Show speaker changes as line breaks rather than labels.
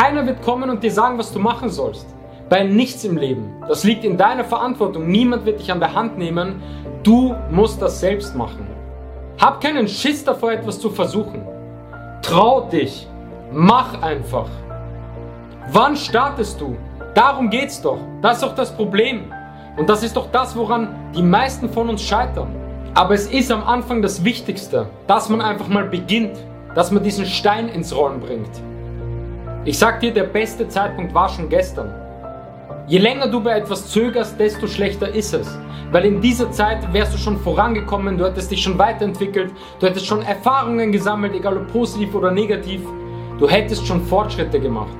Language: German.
Keiner wird kommen und dir sagen, was du machen sollst. Bei nichts im Leben. Das liegt in deiner Verantwortung. Niemand wird dich an der Hand nehmen. Du musst das selbst machen. Hab keinen Schiss davor, etwas zu versuchen. Trau dich. Mach einfach. Wann startest du? Darum geht's doch. Das ist doch das Problem. Und das ist doch das, woran die meisten von uns scheitern. Aber es ist am Anfang das Wichtigste, dass man einfach mal beginnt, dass man diesen Stein ins Rollen bringt. Ich sag dir, der beste Zeitpunkt war schon gestern. Je länger du bei etwas zögerst, desto schlechter ist es. Weil in dieser Zeit wärst du schon vorangekommen, du hättest dich schon weiterentwickelt, du hättest schon Erfahrungen gesammelt, egal ob positiv oder negativ. Du hättest schon Fortschritte gemacht.